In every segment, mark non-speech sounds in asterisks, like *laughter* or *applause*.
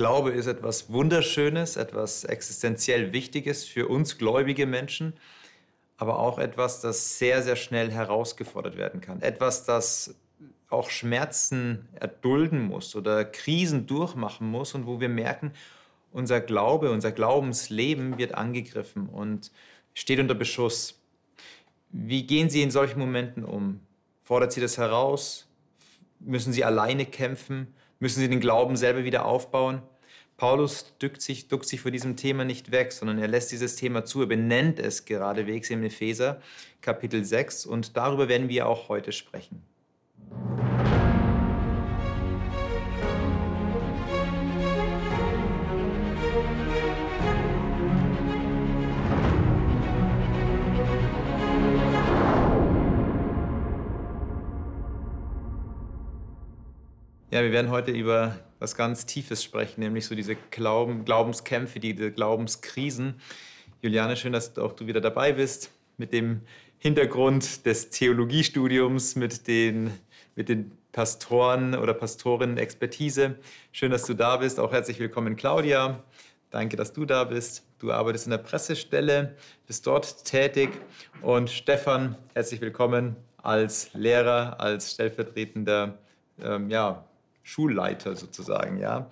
Glaube ist etwas Wunderschönes, etwas existenziell Wichtiges für uns gläubige Menschen, aber auch etwas, das sehr, sehr schnell herausgefordert werden kann. Etwas, das auch Schmerzen erdulden muss oder Krisen durchmachen muss und wo wir merken, unser Glaube, unser Glaubensleben wird angegriffen und steht unter Beschuss. Wie gehen Sie in solchen Momenten um? Fordert Sie das heraus? Müssen Sie alleine kämpfen? Müssen Sie den Glauben selber wieder aufbauen? Paulus duckt sich, duckt sich vor diesem Thema nicht weg, sondern er lässt dieses Thema zu. Er benennt es geradewegs im Epheser Kapitel 6 und darüber werden wir auch heute sprechen. Wir werden heute über was ganz Tiefes sprechen, nämlich so diese Glauben, Glaubenskämpfe, diese Glaubenskrisen. Juliane, schön, dass auch du wieder dabei bist mit dem Hintergrund des Theologiestudiums, mit den, mit den Pastoren oder Pastorinnen Expertise. Schön, dass du da bist. Auch herzlich willkommen, Claudia. Danke, dass du da bist. Du arbeitest in der Pressestelle, bist dort tätig. Und Stefan, herzlich willkommen als Lehrer, als stellvertretender ähm, ja, Schulleiter sozusagen. Ja.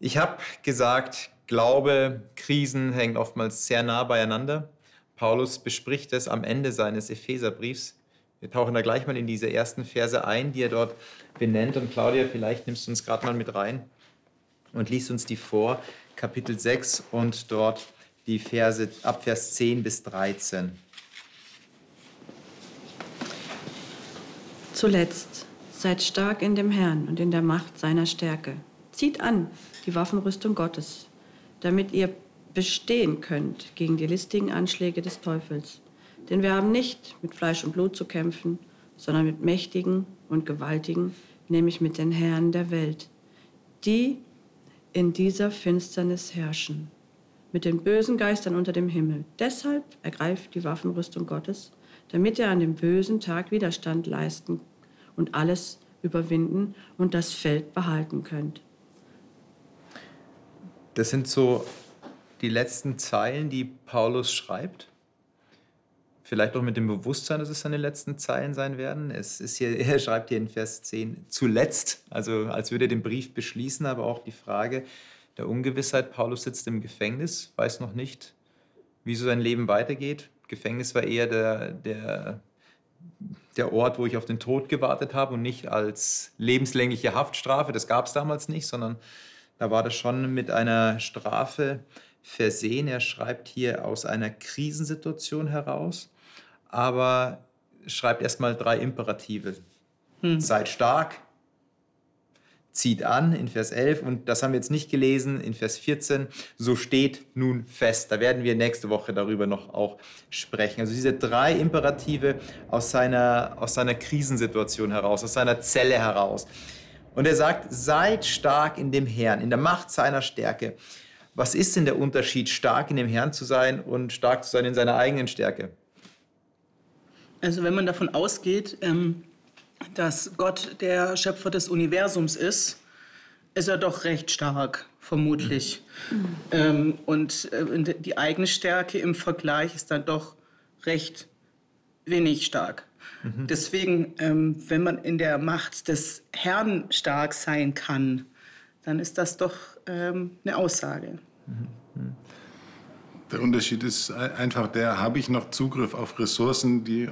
Ich habe gesagt, Glaube, Krisen hängen oftmals sehr nah beieinander. Paulus bespricht es am Ende seines Epheserbriefs. Wir tauchen da gleich mal in diese ersten Verse ein, die er dort benennt. Und Claudia, vielleicht nimmst du uns gerade mal mit rein und liest uns die vor, Kapitel 6 und dort die Verse ab Vers 10 bis 13. Zuletzt Seid stark in dem Herrn und in der Macht seiner Stärke. Zieht an die Waffenrüstung Gottes, damit ihr bestehen könnt gegen die listigen Anschläge des Teufels. Denn wir haben nicht mit Fleisch und Blut zu kämpfen, sondern mit Mächtigen und Gewaltigen, nämlich mit den Herren der Welt, die in dieser Finsternis herrschen, mit den bösen Geistern unter dem Himmel. Deshalb ergreift die Waffenrüstung Gottes, damit ihr an dem bösen Tag Widerstand leisten und alles überwinden und das Feld behalten könnt. Das sind so die letzten Zeilen, die Paulus schreibt. Vielleicht auch mit dem Bewusstsein, dass es seine letzten Zeilen sein werden. Es ist hier, *laughs* er schreibt hier in Vers 10 zuletzt, also als würde er den Brief beschließen, aber auch die Frage der Ungewissheit. Paulus sitzt im Gefängnis, weiß noch nicht, wie so sein Leben weitergeht. Gefängnis war eher der, der der Ort, wo ich auf den Tod gewartet habe und nicht als lebenslängliche Haftstrafe. Das gab es damals nicht, sondern da war das schon mit einer Strafe versehen. Er schreibt hier aus einer Krisensituation heraus, aber schreibt erstmal drei Imperative. Hm. Seid stark, zieht an in Vers 11 und das haben wir jetzt nicht gelesen in Vers 14, so steht nun fest. Da werden wir nächste Woche darüber noch auch sprechen. Also diese drei Imperative aus seiner, aus seiner Krisensituation heraus, aus seiner Zelle heraus. Und er sagt, seid stark in dem Herrn, in der Macht seiner Stärke. Was ist denn der Unterschied, stark in dem Herrn zu sein und stark zu sein in seiner eigenen Stärke? Also wenn man davon ausgeht, ähm dass Gott der Schöpfer des Universums ist, ist er doch recht stark, vermutlich. Mhm. Ähm, und äh, die eigene Stärke im Vergleich ist dann doch recht wenig stark. Mhm. Deswegen, ähm, wenn man in der Macht des Herrn stark sein kann, dann ist das doch ähm, eine Aussage. Mhm. Der Unterschied ist einfach der, habe ich noch Zugriff auf Ressourcen, die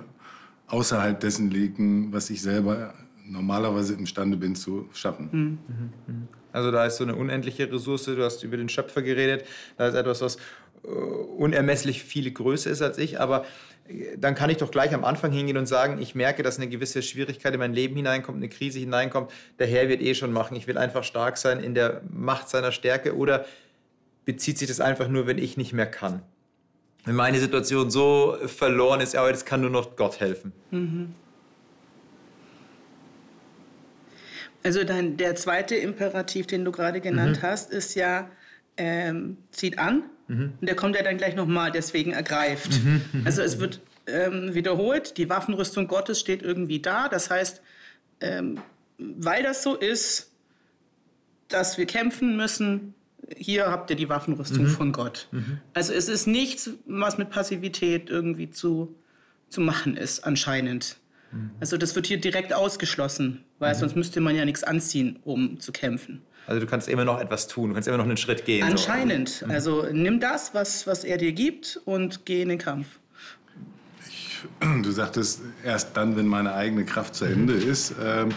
außerhalb dessen liegen, was ich selber normalerweise imstande bin zu schaffen. Mhm. Also da ist so eine unendliche Ressource, du hast über den Schöpfer geredet, da ist etwas, was äh, unermesslich viel größer ist als ich, aber äh, dann kann ich doch gleich am Anfang hingehen und sagen, ich merke, dass eine gewisse Schwierigkeit in mein Leben hineinkommt, eine Krise hineinkommt, der Herr wird eh schon machen, ich will einfach stark sein in der Macht seiner Stärke oder bezieht sich das einfach nur, wenn ich nicht mehr kann? Wenn meine Situation so verloren ist, aber das kann nur noch Gott helfen. Mhm. Also dein, der zweite Imperativ, den du gerade genannt mhm. hast, ist ja, ähm, zieht an. Mhm. Und der kommt ja dann gleich nochmal, deswegen ergreift. Mhm. Mhm. Also es wird ähm, wiederholt, die Waffenrüstung Gottes steht irgendwie da. Das heißt, ähm, weil das so ist, dass wir kämpfen müssen, hier habt ihr die Waffenrüstung mhm. von Gott. Mhm. Also es ist nichts, was mit Passivität irgendwie zu, zu machen ist, anscheinend. Mhm. Also das wird hier direkt ausgeschlossen, weil mhm. sonst müsste man ja nichts anziehen, um zu kämpfen. Also du kannst immer noch etwas tun, du kannst immer noch einen Schritt gehen. Anscheinend. So. Mhm. Also nimm das, was, was er dir gibt und geh in den Kampf. Du sagtest erst dann, wenn meine eigene Kraft zu Ende ist. Ähm,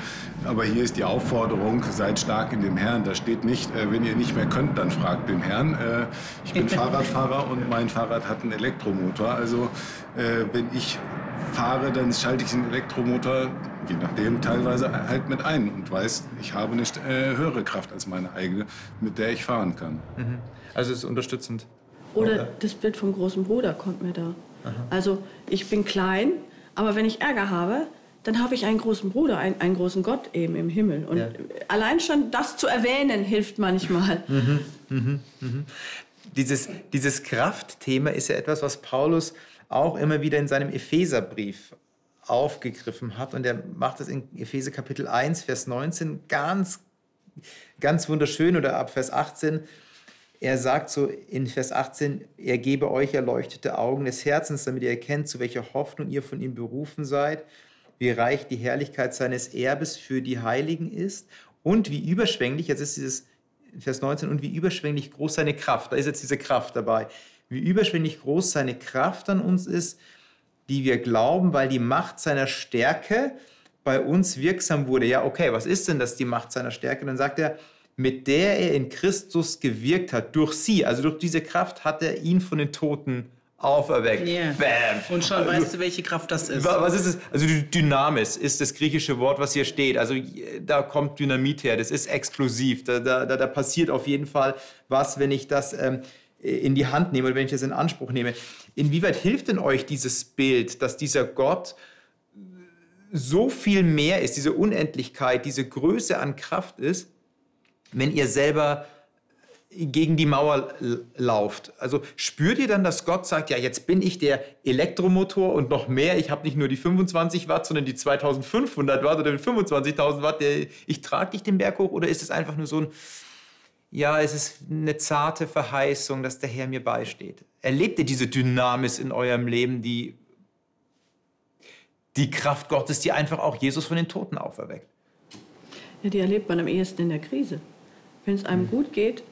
aber hier ist die Aufforderung, seid stark in dem Herrn. Da steht nicht, äh, wenn ihr nicht mehr könnt, dann fragt den Herrn. Äh, ich bin *laughs* Fahrradfahrer und mein Fahrrad hat einen Elektromotor. Also äh, wenn ich fahre, dann schalte ich den Elektromotor, je nachdem, teilweise halt mit ein und weiß, ich habe eine höhere Kraft als meine eigene, mit der ich fahren kann. Mhm. Also es ist unterstützend. Oder das Bild vom großen Bruder kommt mir da. Also ich bin klein, aber wenn ich Ärger habe, dann habe ich einen großen Bruder, einen, einen, großen Gott eben im Himmel. Und ja. allein schon das zu erwähnen hilft manchmal. Mhm, mh, mh. Dieses, dieses Kraftthema ist ja etwas, was Paulus auch immer wieder in seinem Epheserbrief aufgegriffen hat. Und er macht das in Epheser Kapitel 1, Vers 19 ganz, ganz wunderschön oder ab Vers 18 er sagt so in Vers 18, er gebe euch erleuchtete Augen des Herzens, damit ihr erkennt, zu welcher Hoffnung ihr von ihm berufen seid, wie reich die Herrlichkeit seines Erbes für die Heiligen ist und wie überschwänglich, jetzt ist dieses Vers 19, und wie überschwänglich groß seine Kraft, da ist jetzt diese Kraft dabei, wie überschwänglich groß seine Kraft an uns ist, die wir glauben, weil die Macht seiner Stärke bei uns wirksam wurde. Ja, okay, was ist denn das, die Macht seiner Stärke? Dann sagt er, mit der er in Christus gewirkt hat. Durch sie, also durch diese Kraft, hat er ihn von den Toten auferweckt. Yeah. Bam. Und schon also, weißt du, welche Kraft das ist. Was ist es? Also Dynamis ist das griechische Wort, was hier steht. Also da kommt Dynamit her. Das ist explosiv. Da, da, da passiert auf jeden Fall was, wenn ich das ähm, in die Hand nehme oder wenn ich das in Anspruch nehme. Inwieweit hilft denn euch dieses Bild, dass dieser Gott so viel mehr ist, diese Unendlichkeit, diese Größe an Kraft ist, wenn ihr selber gegen die Mauer lauft. Also spürt ihr dann, dass Gott sagt, ja, jetzt bin ich der Elektromotor und noch mehr, ich habe nicht nur die 25 Watt, sondern die 2500 Watt oder die 25.000 Watt, der, ich trage dich den Berg hoch oder ist es einfach nur so ein, ja, es ist eine zarte Verheißung, dass der Herr mir beisteht? Erlebt ihr diese Dynamis in eurem Leben, die, die Kraft Gottes, die einfach auch Jesus von den Toten auferweckt? Ja, die erlebt man am ehesten in der Krise. Wenn es einem mhm. gut geht,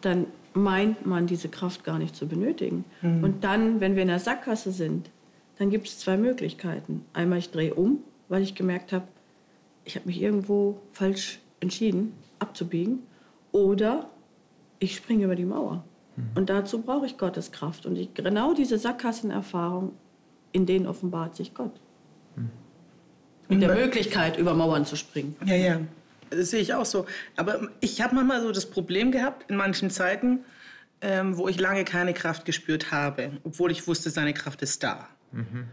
dann meint man diese Kraft gar nicht zu benötigen. Mhm. Und dann, wenn wir in der Sackgasse sind, dann gibt es zwei Möglichkeiten. Einmal, ich drehe um, weil ich gemerkt habe, ich habe mich irgendwo falsch entschieden, abzubiegen. Oder ich springe über die Mauer. Mhm. Und dazu brauche ich Gottes Kraft. Und ich, genau diese Sackgassenerfahrung, in denen offenbart sich Gott. Mhm. Mit der Möglichkeit, über Mauern zu springen. Ja, ja. Das sehe ich auch so. Aber ich habe manchmal so das Problem gehabt, in manchen Zeiten, ähm, wo ich lange keine Kraft gespürt habe, obwohl ich wusste, seine Kraft ist da. Mhm.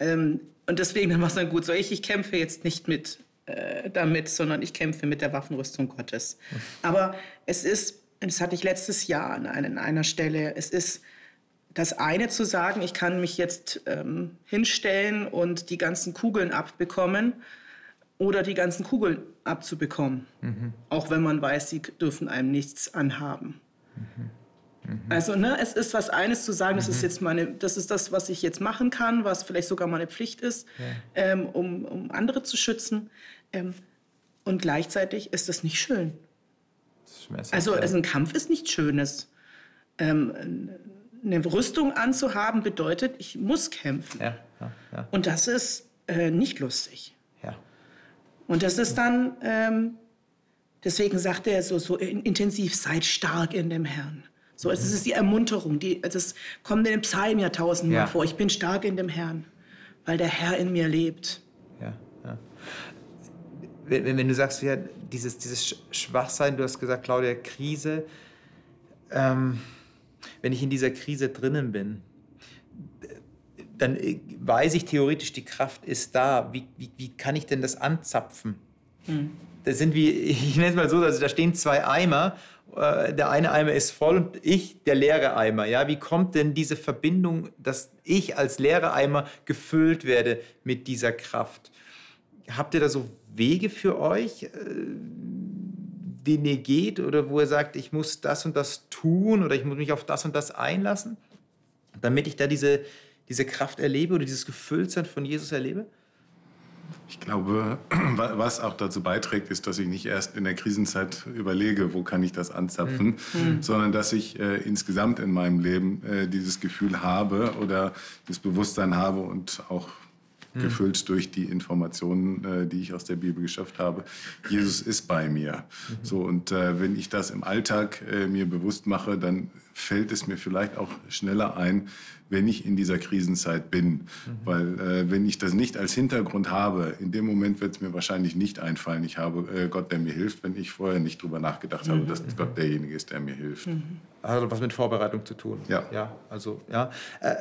Ähm, und deswegen *laughs* war es dann gut so, ich, ich kämpfe jetzt nicht mit äh, damit, sondern ich kämpfe mit der Waffenrüstung Gottes. Mhm. Aber es ist, das hatte ich letztes Jahr an, einer, an einer Stelle, es ist das eine zu sagen, ich kann mich jetzt ähm, hinstellen und die ganzen Kugeln abbekommen oder die ganzen Kugeln abzubekommen. Mhm. Auch wenn man weiß, sie dürfen einem nichts anhaben. Mhm. Mhm. Also ne, es ist was eines zu sagen, das ist mhm. jetzt meine, das ist das, was ich jetzt machen kann, was vielleicht sogar meine Pflicht ist, ja. ähm, um, um andere zu schützen. Ähm, und gleichzeitig ist das nicht schön. Das also, also ein Kampf ist nichts Schönes. Ähm, eine Rüstung anzuhaben bedeutet, ich muss kämpfen. Ja, ja, und das ist äh, nicht lustig. Und das ist dann, ähm, deswegen sagt er so, so intensiv, seid stark in dem Herrn. So, es ist die Ermunterung, die, das kommt in den Psalm ja tausendmal ja. vor. Ich bin stark in dem Herrn, weil der Herr in mir lebt. Ja, ja. Wenn, wenn du sagst, ja, dieses, dieses Schwachsein, du hast gesagt, Claudia, Krise, ähm, wenn ich in dieser Krise drinnen bin, dann äh, weiß ich theoretisch, die Kraft ist da. Wie, wie, wie kann ich denn das anzapfen? Hm. Das sind wie, *laughs* ich nenne es mal so, also da stehen zwei Eimer. Äh, der eine Eimer ist voll und ich der leere Eimer. Ja, wie kommt denn diese Verbindung, dass ich als leere Eimer gefüllt werde mit dieser Kraft? Habt ihr da so Wege für euch, äh, den ihr geht oder wo er sagt, ich muss das und das tun oder ich muss mich auf das und das einlassen, damit ich da diese, diese Kraft erlebe oder dieses Gefülltsein von Jesus erlebe? Ich glaube, *clears throat* was auch dazu beiträgt, ist, dass ich nicht erst in der Krisenzeit überlege, wo kann ich das anzapfen, mhm. sondern dass ich äh, insgesamt in meinem Leben äh, dieses Gefühl habe oder das Bewusstsein habe und auch mhm. gefüllt durch die Informationen, äh, die ich aus der Bibel geschafft habe. Jesus ist bei mir. Mhm. So, und äh, wenn ich das im Alltag äh, mir bewusst mache, dann fällt es mir vielleicht auch schneller ein, wenn ich in dieser Krisenzeit bin. Mhm. Weil äh, wenn ich das nicht als Hintergrund habe, in dem Moment wird es mir wahrscheinlich nicht einfallen, ich habe äh, Gott, der mir hilft, wenn ich vorher nicht drüber nachgedacht habe, dass mhm. Gott derjenige ist, der mir hilft. Mhm. Also was mit Vorbereitung zu tun. Ja. Ja, also, ja. Äh,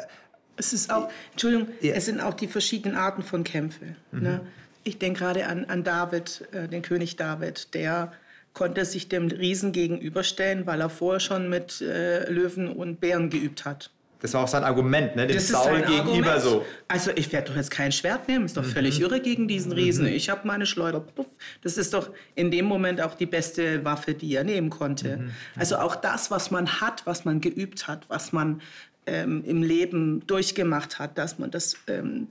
es ist auch, Entschuldigung, ja. es sind auch die verschiedenen Arten von Kämpfen. Mhm. Ne? Ich denke gerade an, an David, äh, den König David, der konnte sich dem Riesen gegenüberstellen, weil er vorher schon mit äh, Löwen und Bären geübt hat. Das war auch sein Argument, ne? dem das Saul gegenüber Argument. so. Also ich werde doch jetzt kein Schwert nehmen, ist doch mhm. völlig irre gegen diesen Riesen. Mhm. Ich habe meine Schleuder. Puff. Das ist doch in dem Moment auch die beste Waffe, die er nehmen konnte. Mhm. Also auch das, was man hat, was man geübt hat, was man ähm, im Leben durchgemacht hat, dass man das ähm,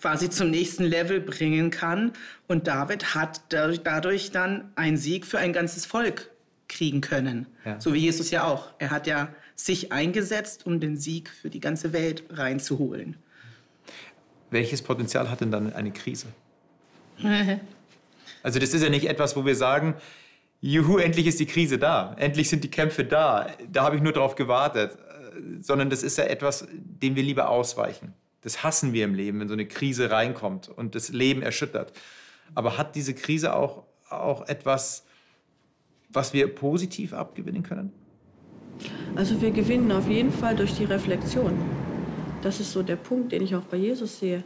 quasi zum nächsten Level bringen kann. Und David hat dadurch, dadurch dann einen Sieg für ein ganzes Volk kriegen können. Ja. So wie Jesus ja auch. Er hat ja sich eingesetzt, um den Sieg für die ganze Welt reinzuholen. Welches Potenzial hat denn dann eine Krise? *laughs* also das ist ja nicht etwas, wo wir sagen, juhu, endlich ist die Krise da, endlich sind die Kämpfe da, da habe ich nur darauf gewartet sondern das ist ja etwas, dem wir lieber ausweichen. Das hassen wir im Leben, wenn so eine Krise reinkommt und das Leben erschüttert. Aber hat diese Krise auch, auch etwas, was wir positiv abgewinnen können? Also wir gewinnen auf jeden Fall durch die Reflexion. Das ist so der Punkt, den ich auch bei Jesus sehe.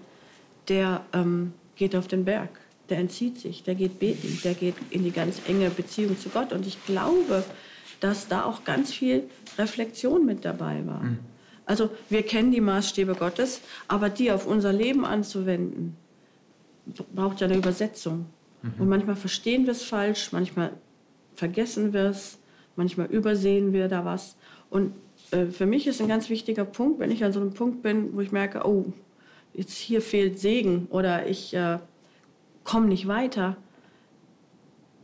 Der ähm, geht auf den Berg, der entzieht sich, der geht beten, der geht in die ganz enge Beziehung zu Gott. Und ich glaube, dass da auch ganz viel Reflexion mit dabei war. Mhm. Also wir kennen die Maßstäbe Gottes, aber die auf unser Leben anzuwenden, braucht ja eine Übersetzung. Mhm. Und manchmal verstehen wir es falsch, manchmal vergessen wir es, manchmal übersehen wir da was. Und äh, für mich ist ein ganz wichtiger Punkt, wenn ich an so einem Punkt bin, wo ich merke, oh, jetzt hier fehlt Segen oder ich äh, komme nicht weiter,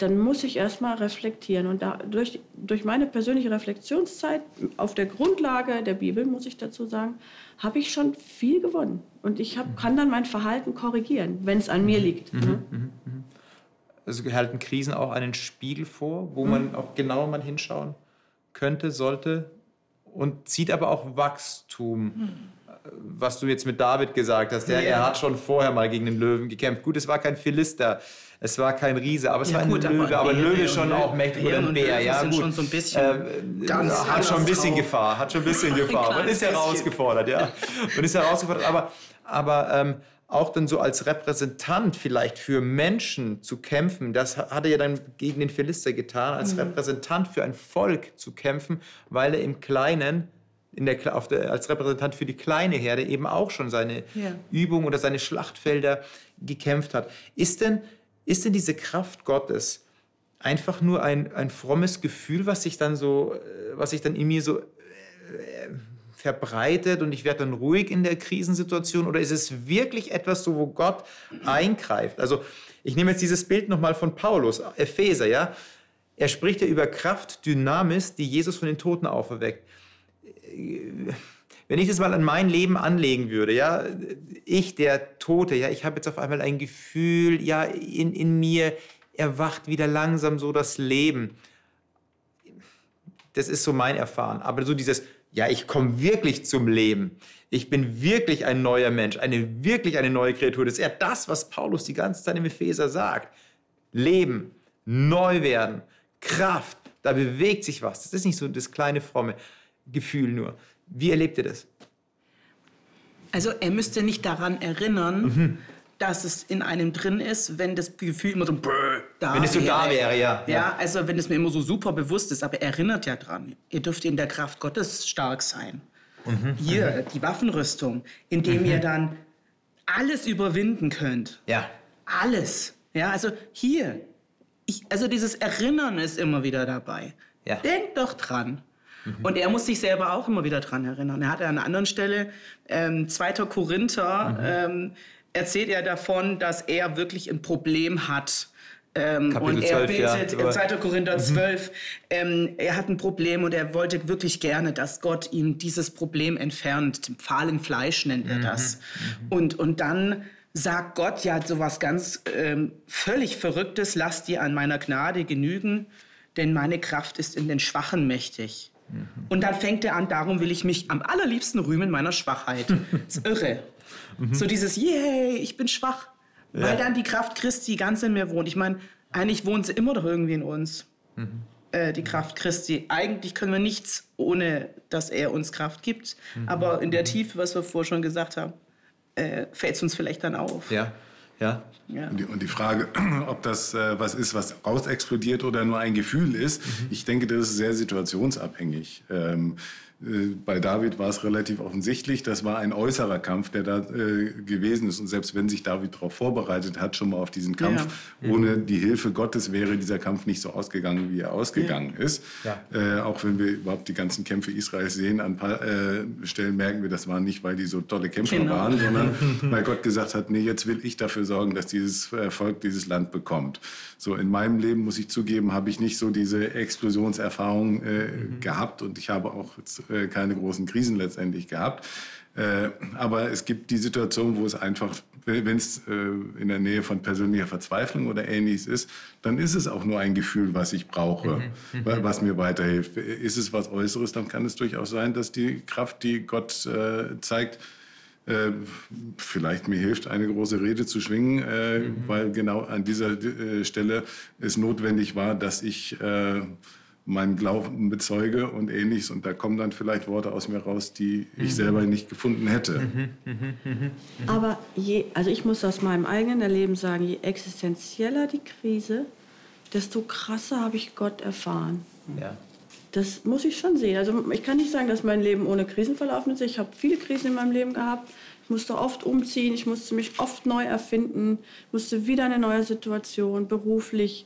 dann muss ich erstmal reflektieren. Und da, durch, durch meine persönliche Reflexionszeit auf der Grundlage der Bibel, muss ich dazu sagen, habe ich schon viel gewonnen. Und ich hab, kann dann mein Verhalten korrigieren, wenn es an mir liegt. Mhm, ne? mhm, mhm. Also halten Krisen auch einen Spiegel vor, wo mhm. man auch genauer mal hinschauen könnte, sollte und zieht aber auch Wachstum. Mhm. Was du jetzt mit David gesagt hast, der, ja. er hat schon vorher mal gegen den Löwen gekämpft. Gut, es war kein Philister, es war kein Riese, aber es ja, war ein gut, Löwe. Aber, ein Löwe schon auch mächtig oder ein Bär. Ja, gut. Schon so ein bisschen äh, ganz hat schon ein bisschen Gefahr. Hat schon ein bisschen *laughs* Gefahr. Man ist herausgefordert, ja. Man ist herausgefordert. Aber, aber ähm, auch dann so als Repräsentant vielleicht für Menschen zu kämpfen, das hat er ja dann gegen den Philister getan, als mhm. Repräsentant für ein Volk zu kämpfen, weil er im Kleinen in der, der, als Repräsentant für die kleine Herde eben auch schon seine ja. Übungen oder seine Schlachtfelder gekämpft hat. Ist denn ist denn diese Kraft Gottes einfach nur ein, ein frommes Gefühl, was sich dann so, äh, was sich dann in mir so äh, verbreitet und ich werde dann ruhig in der Krisensituation? Oder ist es wirklich etwas so, wo Gott eingreift? Also ich nehme jetzt dieses Bild nochmal von Paulus, Epheser, ja. Er spricht ja über Kraft, Dynamis, die Jesus von den Toten auferweckt. Wenn ich das mal an mein Leben anlegen würde, ja, ich, der Tote, ja, ich habe jetzt auf einmal ein Gefühl, ja, in, in mir erwacht wieder langsam so das Leben. Das ist so mein Erfahren. Aber so dieses, ja, ich komme wirklich zum Leben. Ich bin wirklich ein neuer Mensch, eine wirklich eine neue Kreatur. Das ist ja das, was Paulus die ganze Zeit im Epheser sagt. Leben, neu werden, Kraft, da bewegt sich was. Das ist nicht so das kleine fromme Gefühl nur. Wie erlebt ihr das? Also er müsste nicht daran erinnern, mhm. dass es in einem drin ist, wenn das Gefühl immer so da Wenn es so da wäre, ja. Ja, also wenn es mir immer so super bewusst ist, aber erinnert ja dran. Ihr dürft in der Kraft Gottes stark sein. Mhm. Hier, mhm. die Waffenrüstung, indem ihr mhm. dann alles überwinden könnt. Ja. Alles. Ja, also hier, ich, also dieses Erinnern ist immer wieder dabei. Ja. Denk doch dran. Und er muss sich selber auch immer wieder dran erinnern. Er hat an einer anderen Stelle, ähm, 2. Korinther, ähm, erzählt er davon, dass er wirklich ein Problem hat. Ähm, und er 12, ja, betet, aber- 2. Korinther 12, ähm, er hat ein Problem und er wollte wirklich gerne, dass Gott ihm dieses Problem entfernt. Fahlen Fleisch nennt er das. Und, und dann sagt Gott ja sowas ganz ähm, völlig Verrücktes, lass dir an meiner Gnade genügen, denn meine Kraft ist in den Schwachen mächtig. Und dann fängt er an, darum will ich mich am allerliebsten rühmen meiner Schwachheit. Das *laughs* ist irre. So dieses, yay, ich bin schwach, weil dann die Kraft Christi ganz in mir wohnt. Ich meine, eigentlich wohnt sie immer doch irgendwie in uns, äh, die Kraft Christi. Eigentlich können wir nichts, ohne dass er uns Kraft gibt. Aber in der Tiefe, was wir vorher schon gesagt haben, äh, fällt es uns vielleicht dann auf. Ja, ja. Ja. Und die, und die Frage, *clears throat* ob das äh, was ist, was rausexplodiert oder nur ein Gefühl ist, ich denke, das ist sehr situationsabhängig. Ähm, äh, bei David war es relativ offensichtlich, das war ein äußerer Kampf, der da äh, gewesen ist. Und selbst wenn sich David darauf vorbereitet hat, schon mal auf diesen Kampf, ohne die Hilfe Gottes wäre dieser Kampf nicht so ausgegangen, wie er ausgegangen ist. Ja. Äh, auch wenn wir überhaupt die ganzen Kämpfe Israels sehen, an ein paar äh, Stellen merken wir, das war nicht, weil die so tolle Kämpfer Genau. waren, sondern *laughs* weil Gott gesagt hat, nee, jetzt will ich dafür sorgen, dass dieses äh, Volk dieses Land bekommt. So in meinem Leben, muss ich zugeben, habe ich nicht so diese Explosionserfahrung äh, gehabt und ich habe auch jetzt, äh, keine großen Krisen letztendlich gehabt. Äh, aber es gibt die Situation, wo es einfach, wenn es äh, in der Nähe von persönlicher Verzweiflung oder ähnliches ist, dann ist es auch nur ein Gefühl, was ich brauche, wa- was mir weiterhilft. Ist es was Äußeres, dann kann es durchaus sein, dass die Kraft, die Gott äh, zeigt, vielleicht mir hilft, eine große Rede zu schwingen, äh, weil genau an dieser Stelle es notwendig war, dass ich meinen Glauben bezeuge und ähnliches. Und da kommen dann vielleicht Worte aus mir raus, die ich selber nicht gefunden hätte. Aber je, also ich muss aus meinem eigenen Erleben sagen, je existenzieller die Krise, desto krasser habe ich Gott erfahren. ja. Das muss ich schon sehen. Also ich kann nicht sagen, dass mein Leben ohne Krisen verlaufen ist. Ich habe viele Krisen in meinem Leben gehabt. Ich musste oft umziehen, ich musste mich oft neu erfinden, musste wieder eine neue Situation, beruflich,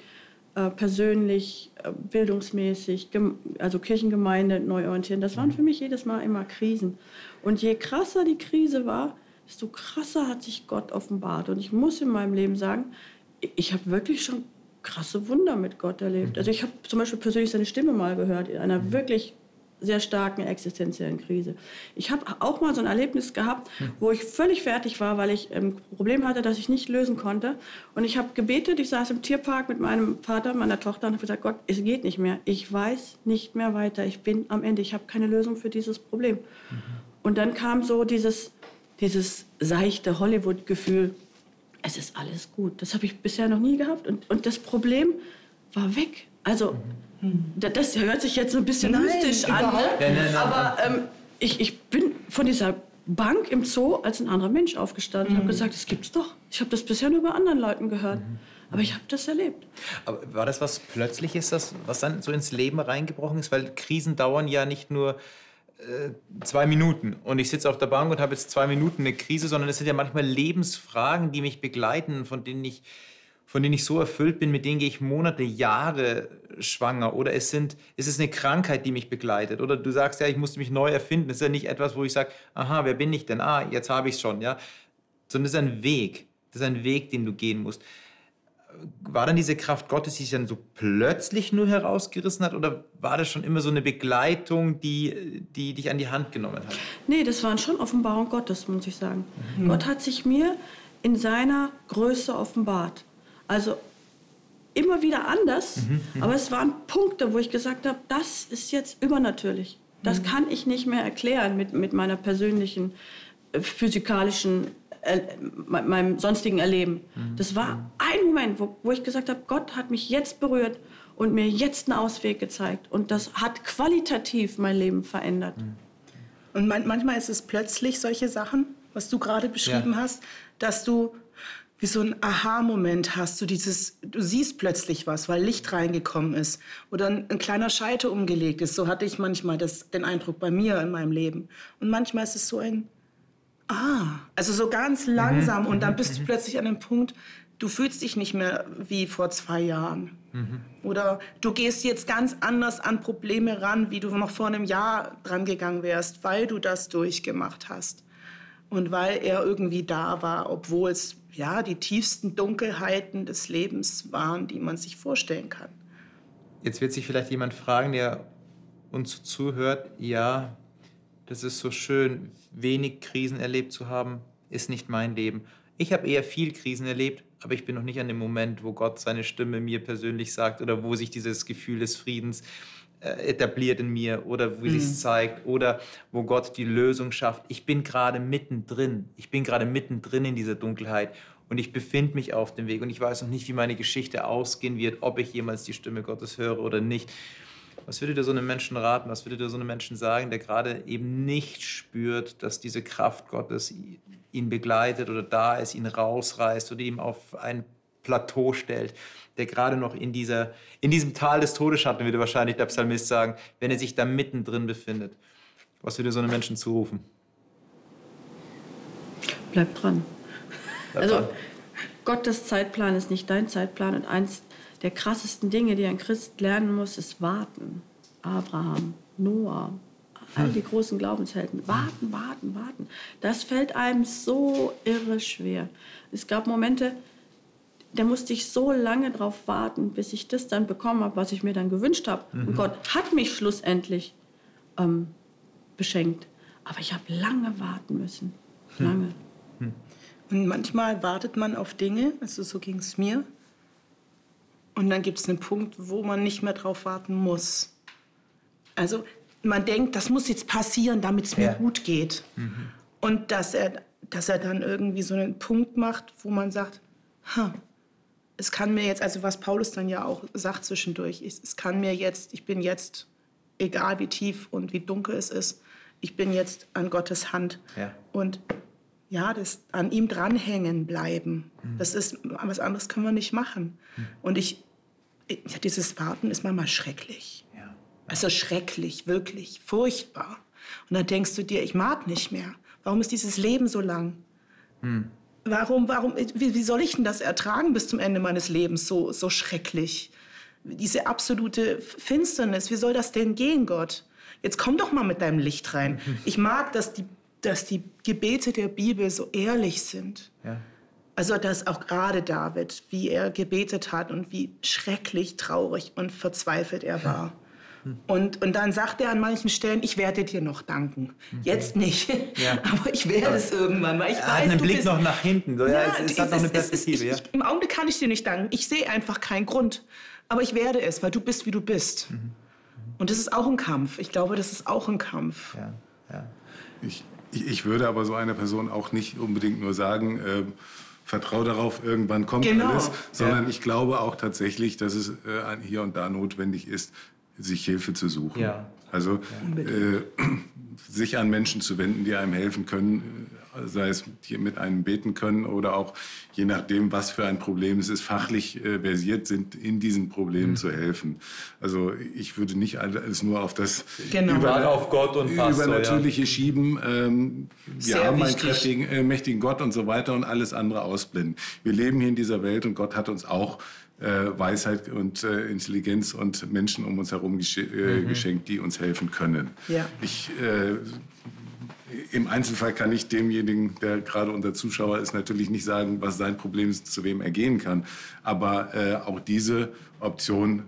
äh, persönlich, äh, bildungsmäßig, also Kirchengemeinde neu orientieren. Das waren für mich jedes Mal immer Krisen. Und je krasser die Krise war, desto krasser hat sich Gott offenbart. Und ich muss in meinem Leben sagen, ich habe wirklich schon krasse Wunder mit Gott erlebt. Also ich habe zum Beispiel persönlich seine Stimme mal gehört in einer wirklich sehr starken existenziellen Krise. Ich habe auch mal so ein Erlebnis gehabt, wo ich völlig fertig war, weil ich ein Problem hatte, das ich nicht lösen konnte. Und ich habe gebetet, ich saß im Tierpark mit meinem Vater, meiner Tochter und habe gesagt, Gott, es geht nicht mehr. Ich weiß nicht mehr weiter. Ich bin am Ende. Ich habe keine Lösung für dieses Problem. Und dann kam so dieses, dieses seichte Hollywood-Gefühl, es ist alles gut. Das habe ich bisher noch nie gehabt. Und, und das Problem war weg. Also, da- das hört sich jetzt so ein bisschen Nein, mystisch an. Ne? Ja, nein, nein, Aber ähm, ich, ich bin von dieser Bank im Zoo als ein anderer Mensch aufgestanden. Ich habe gesagt, das gibt's doch. Ich habe das bisher nur bei anderen Leuten gehört. Aber ich habe das erlebt. Aber war das was Plötzliches, das, was dann so ins Leben reingebrochen ist? Weil Krisen dauern ja nicht nur äh, zwei Minuten und ich sitze auf der Bank und habe jetzt zwei Minuten eine Krise, sondern es sind ja manchmal Lebensfragen, die mich begleiten, von denen ich, von denen ich so erfüllt bin, mit denen gehe ich Monate, Jahre schwanger. Oder es, sind, es ist eine Krankheit, die mich begleitet. Oder du sagst ja, ich musste mich neu erfinden. Das ist ja nicht etwas, wo ich sage, aha, wer bin ich denn? Ah, jetzt habe ich es schon. Ja? Sondern es ist ein Weg. Das ist ein Weg, den du gehen musst war dann diese Kraft Gottes, die sich dann so plötzlich nur herausgerissen hat? Oder war das schon immer so eine Begleitung, die, die dich an die Hand genommen hat? Nee, das waren schon Offenbarungen Gottes, muss ich sagen. Gott hat sich mir in seiner Größe offenbart. Also immer wieder anders, aber es waren Punkte, wo ich gesagt habe, das ist jetzt übernatürlich. Das kann ich nicht mehr erklären mit, mit meiner persönlichen äh, physikalischen, äh, me- meinem sonstigen Erleben. Das war ein Moment, wo, wo ich gesagt habe, Gott hat mich jetzt berührt und mir jetzt einen Ausweg gezeigt. Und das hat qualitativ mein Leben verändert. Und man, manchmal ist es plötzlich solche Sachen, was du gerade beschrieben Ja. hast, dass du wie so ein Aha-Moment hast, du dieses, du siehst plötzlich was, weil Licht reingekommen ist oder ein, ein kleiner Scheiter umgelegt ist. So hatte ich manchmal das, den Eindruck bei mir in meinem Leben. Und manchmal ist es so ein Ah, also so ganz langsam und dann bist du plötzlich an dem Punkt, du fühlst dich nicht mehr wie vor zwei Jahren. Mhm. Oder du gehst jetzt ganz anders an Probleme ran, wie du noch vor einem Jahr dran gegangen wärst, weil du das durchgemacht hast. Und weil er irgendwie da war, obwohl es ja die tiefsten Dunkelheiten des Lebens waren, die man sich vorstellen kann. Jetzt wird sich vielleicht jemand fragen, der uns zuhört, ja, das ist so schön, wenig Krisen erlebt zu haben, ist nicht mein Leben. Ich habe eher viel Krisen erlebt, aber ich bin noch nicht an dem Moment, wo Gott seine Stimme mir persönlich sagt oder wo sich dieses Gefühl des Friedens etabliert in mir oder wo mhm. sich zeigt oder wo Gott die Lösung schafft. Ich bin gerade mittendrin. Ich bin gerade mittendrin in dieser Dunkelheit und ich befinde mich auf dem Weg und ich weiß noch nicht, wie meine Geschichte ausgehen wird, ob ich jemals die Stimme Gottes höre oder nicht. Was würdet ihr so einem Menschen raten? Was würdet ihr so einem Menschen sagen, der gerade eben nicht spürt, dass diese Kraft Gottes ihn begleitet oder da ist, ihn rausreißt oder ihm auf ein Plateau stellt, der gerade noch in, dieser, in diesem Tal des Todesschatten, würde wahrscheinlich der Psalmist sagen, wenn er sich da mittendrin befindet. Was würde so einem Menschen zurufen? Bleib dran. Bleib also, dran. Gottes Zeitplan ist nicht dein Zeitplan und eins der krassesten Dinge, die ein Christ lernen muss, ist warten. Abraham, Noah, all die großen Glaubenshelden. Warten, warten, warten. Das fällt einem so irre schwer. Es gab Momente, da musste ich so lange drauf warten, bis ich das dann bekommen habe, was ich mir dann gewünscht habe. Mhm. Und Gott hat mich schlussendlich ähm, beschenkt. Aber ich habe lange warten müssen. Hm. Lange. Hm. Und manchmal wartet man auf Dinge, also so ging es mir, und dann gibt es einen Punkt, wo man nicht mehr drauf warten muss. Also man denkt, das muss jetzt passieren, damit es mir ja. gut geht. Mhm. Und dass er, dass er dann irgendwie so einen Punkt macht, wo man sagt, es kann mir jetzt, also was Paulus dann ja auch sagt zwischendurch, es kann mir jetzt, ich bin jetzt, egal wie tief und wie dunkel es ist, ich bin jetzt an Gottes Hand. Ja. Und ja, das an ihm dranhängen bleiben. Mhm. Das ist, was anderes können wir nicht machen. Mhm. Und ich, ja, dieses Warten ist manchmal schrecklich. Ja. Also schrecklich, wirklich, furchtbar. Und dann denkst du dir, ich mag nicht mehr. Warum ist dieses Leben so lang? Mhm. Warum, warum, wie, wie, soll ich denn das ertragen bis zum Ende meines Lebens so, so schrecklich? Diese absolute Finsternis, wie soll das denn gehen, Gott? Jetzt komm doch mal mit deinem Licht rein. *laughs* Ich mag, dass die dass die Gebete der Bibel so ehrlich sind. Ja. Also dass auch gerade David, wie er gebetet hat und wie schrecklich traurig und verzweifelt er war. Und, und dann sagt er an manchen Stellen, ich werde dir noch danken. Okay. Jetzt nicht, ja. *laughs* aber ich werde es irgendwann, weil ich er weiß, hat einen Blick bist, noch nach hinten. So, ja, ja, es, es hat noch eine Perspektive. Ist, ich, Im Augenblick kann ich dir nicht danken. Ich sehe einfach keinen Grund. Aber ich werde es, weil du bist, wie du bist. Mhm. Und das ist auch ein Kampf. Ich glaube, das ist auch ein Kampf. Ja, ja. Ich, ich, ich, würde aber so einer Person auch nicht unbedingt nur sagen, äh, vertraue darauf, irgendwann kommt genau. alles, sondern ja. ich glaube auch tatsächlich, dass es äh, hier und da notwendig ist, sich Hilfe zu suchen. Ja. Also äh, sich an Menschen zu wenden, die einem helfen können, sei es mit einem beten können oder auch je nachdem, was für ein Problem es ist, fachlich äh, versiert sind, in diesen Problemen mhm. zu helfen. Also ich würde nicht alles nur auf das genau. über, auf Gott und Pastor, Übernatürliche ja. schieben. Ähm, wir Sehr haben wichtig. einen kräftigen, äh, mächtigen Gott und so weiter und alles andere ausblenden. Wir leben hier in dieser Welt und Gott hat uns auch äh, Weisheit und äh, Intelligenz und Menschen um uns herum gesch äh, mhm. geschenkt, die uns helfen können. Ja. Ich äh, im Einzelfall kann ich demjenigen, der gerade unser Zuschauer ist, natürlich nicht sagen, was sein Problem ist, zu wem er gehen kann. Aber äh, auch diese Option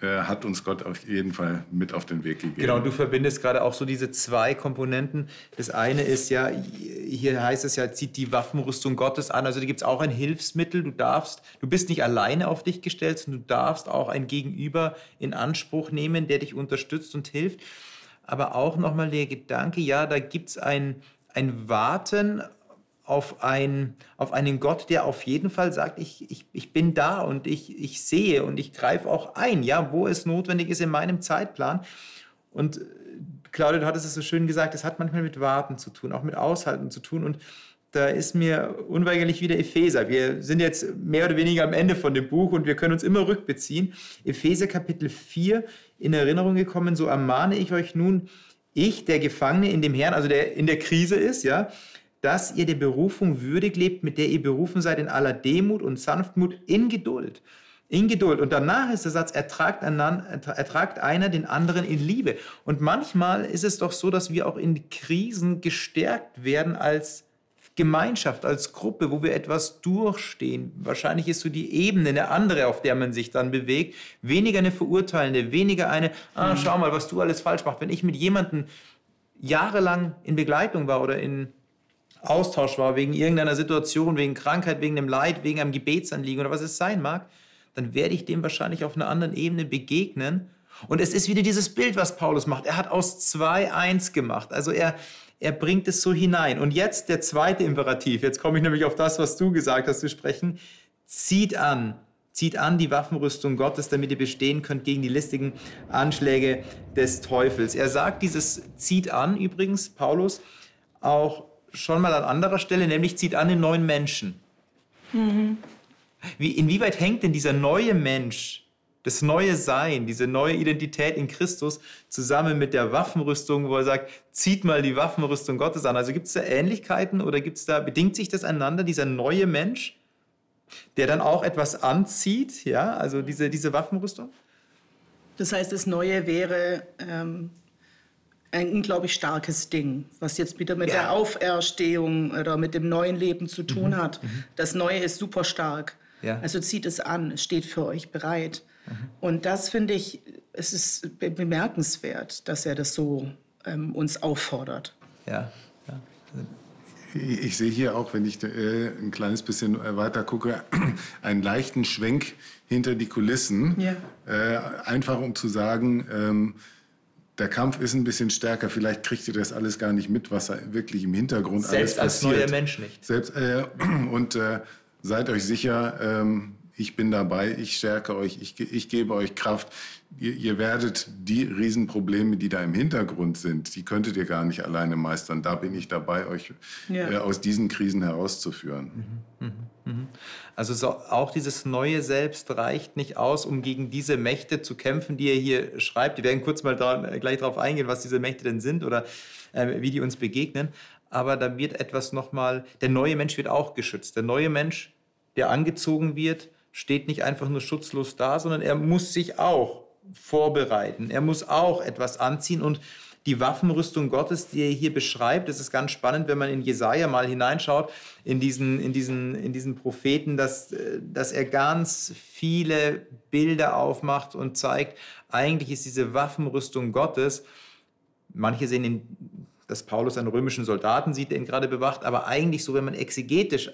äh, hat uns Gott auf jeden Fall mit auf den Weg gegeben. Genau, du verbindest gerade auch so diese zwei Komponenten. Das eine ist ja, hier heißt es ja, zieht die Waffenrüstung Gottes an. Also da gibt es auch ein Hilfsmittel. Du darfst, du bist nicht alleine auf dich gestellt, sondern du darfst auch ein Gegenüber in Anspruch nehmen, der dich unterstützt und hilft aber auch nochmal der Gedanke, ja, da gibt es ein, ein Warten auf, ein, auf einen Gott, der auf jeden Fall sagt, ich, ich, ich bin da und ich, ich sehe und ich greife auch ein, ja, wo es notwendig ist in meinem Zeitplan. Und äh, Claudia, du hattest es so schön gesagt, es hat manchmal mit Warten zu tun, auch mit Aushalten zu tun. Und da ist mir unweigerlich wieder Epheser. Wir sind jetzt mehr oder weniger am Ende von dem Buch und wir können uns immer rückbeziehen. Epheser Kapitel 4 in Erinnerung gekommen, so ermahne ich euch nun, ich, der Gefangene in dem Herrn, also der in der Krise ist, ja, dass ihr der Berufung würdig lebt, mit der ihr berufen seid in aller Demut und Sanftmut in Geduld. In Geduld. Und danach ist der Satz, ertragt, ertragt einer den anderen in Liebe. Und manchmal ist es doch so, dass wir auch in Krisen gestärkt werden als Gemeinschaft, als Gruppe, wo wir etwas durchstehen. Wahrscheinlich ist so die Ebene eine andere, auf der man sich dann bewegt. Weniger eine verurteilende, weniger eine, ah, schau mal, was du alles falsch machst. Wenn ich mit jemandem jahrelang in Begleitung war oder in Austausch war, wegen irgendeiner Situation, wegen Krankheit, wegen einem Leid, wegen einem Gebetsanliegen oder was es sein mag, dann werde ich dem wahrscheinlich auf einer anderen Ebene begegnen. Und es ist wieder dieses Bild, was Paulus macht. Er hat aus zwei eins gemacht. Also er, er bringt es so hinein. Und jetzt der zweite Imperativ. Jetzt komme ich nämlich auf das, was du gesagt hast zu sprechen. Zieht an, zieht an die Waffenrüstung Gottes, damit ihr bestehen könnt gegen die listigen Anschläge des Teufels. Er sagt dieses zieht an übrigens, Paulus, auch schon mal an anderer Stelle, nämlich zieht an den neuen Menschen. Mhm. Wie, inwieweit hängt denn dieser neue Mensch das neue Sein, diese neue Identität in Christus zusammen mit der Waffenrüstung, wo er sagt, zieht mal die Waffenrüstung Gottes an. Also gibt es da Ähnlichkeiten oder gibt's da, bedingt sich das einander, dieser neue Mensch, der dann auch etwas anzieht, ja, also diese, diese Waffenrüstung? Das heißt, das Neue wäre ähm, ein unglaublich starkes Ding, was jetzt wieder mit ja. der Auferstehung oder mit dem neuen Leben zu tun mhm. hat. Mhm. Das Neue ist super stark. Ja. Also zieht es an, es steht für euch bereit. Mhm. Und das finde ich, es ist bemerkenswert, dass er das so ähm, uns auffordert. Ja. ja. Ich, ich sehe hier auch, wenn ich äh, ein kleines bisschen äh, weiter gucke, *clears throat* einen leichten Schwenk hinter die Kulissen. Ja. Äh, einfach um zu sagen, ähm, der Kampf ist ein bisschen stärker. Vielleicht kriegt ihr das alles gar nicht mit, was wirklich im Hintergrund Selbst alles passiert. Selbst als neuer Mensch nicht. Selbst, äh, *clears throat* und äh, seid euch sicher, ähm, ich bin dabei, ich stärke euch, ich, ich gebe euch Kraft. Ihr, ihr, werdet die Riesenprobleme, die da im Hintergrund sind, die könntet ihr gar nicht alleine meistern. Da bin ich dabei, euch ja. äh, aus diesen Krisen herauszuführen. Mhm, mh, mh. Also so, auch dieses neue Selbst reicht nicht aus, um gegen diese Mächte zu kämpfen, die er hier schreibt. Wir werden kurz mal da, gleich darauf eingehen, was diese Mächte denn sind oder äh, wie die uns begegnen. Aber da wird etwas nochmal, der neue Mensch wird auch geschützt. Der neue Mensch, der angezogen wird, steht nicht einfach nur schutzlos da, sondern er muss sich auch vorbereiten. Er muss auch etwas anziehen und die Waffenrüstung Gottes, die er hier beschreibt, das ist ganz spannend, wenn man in Jesaja mal hineinschaut, in diesen, in diesen, in diesen Propheten, dass, dass er ganz viele Bilder aufmacht und zeigt, eigentlich ist diese Waffenrüstung Gottes, manche sehen ihn, dass Paulus einen römischen Soldaten sieht, der ihn gerade bewacht, aber eigentlich so, wenn man exegetisch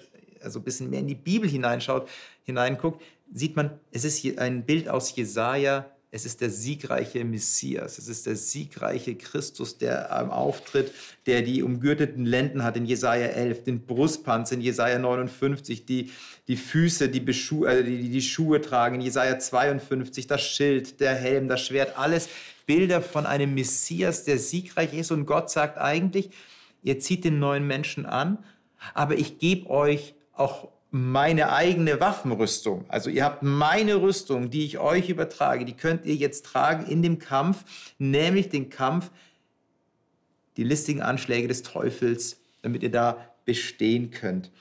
also ein bisschen mehr in die Bibel hineinschaut, hineinguckt, sieht man, es ist ein Bild aus Jesaja. Es ist der siegreiche Messias. Es ist der siegreiche Christus, der ähm, auftritt, der die umgürteten Lenden hat in Jesaja 11, den Brustpanzer in Jesaja 59, die, die Füße, die, Beschu äh, die, die Schuhe tragen in Jesaja 52, das Schild, der Helm, das Schwert, alles Bilder von einem Messias, der siegreich ist. Und Gott sagt eigentlich, ihr zieht den neuen Menschen an, aber ich gebe euch auch meine eigene Waffenrüstung. Also ihr habt meine Rüstung, die ich euch übertrage, die könnt ihr jetzt tragen in dem Kampf, nämlich den Kampf, die listigen Anschläge des Teufels, damit ihr da bestehen könnt.